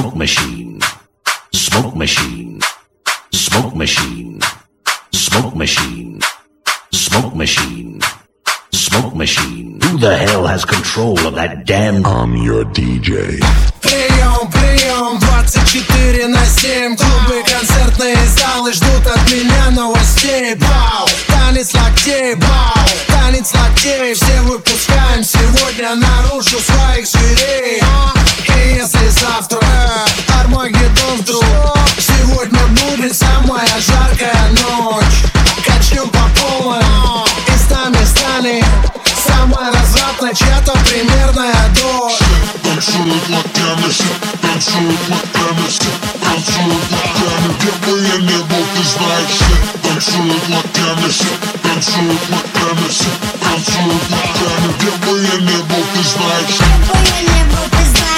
Smoke machine. Smoke machine. Smoke machine. Smoke machine. Smoke machine. Smoke machine. Who the hell has control of that damn? I'm your DJ. Прием, прием, 24 на 7 Клубы, концертные залы ждут от меня новостей Бау, танец локтей, бау, танец локтей Все выпускаем сегодня наружу своих зверей И если завтра Самая развратная чья-то примерная дочь. Танцуют локтями, танцуют локтями, танцуют локтями Где бы я ни был, ты знаешь все Танцуют локтями, танцуют локтями, танцуют локтями Где бы я ни был, ты знаешь все Где бы я не был, ты знаешь,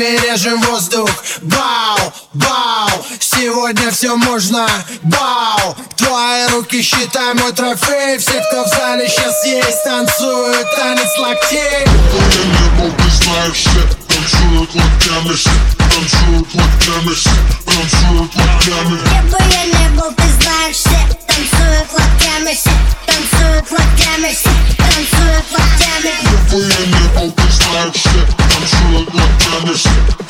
локтями режем воздух. Бау, бау, сегодня все можно. Бау, твои руки считай мой трофей. Все, кто в зале сейчас есть, танцуют танец локтей. Я не был, ты знаешь все Танцуют локтями, танцуют локтями, танцуют локтями локтями, танцуют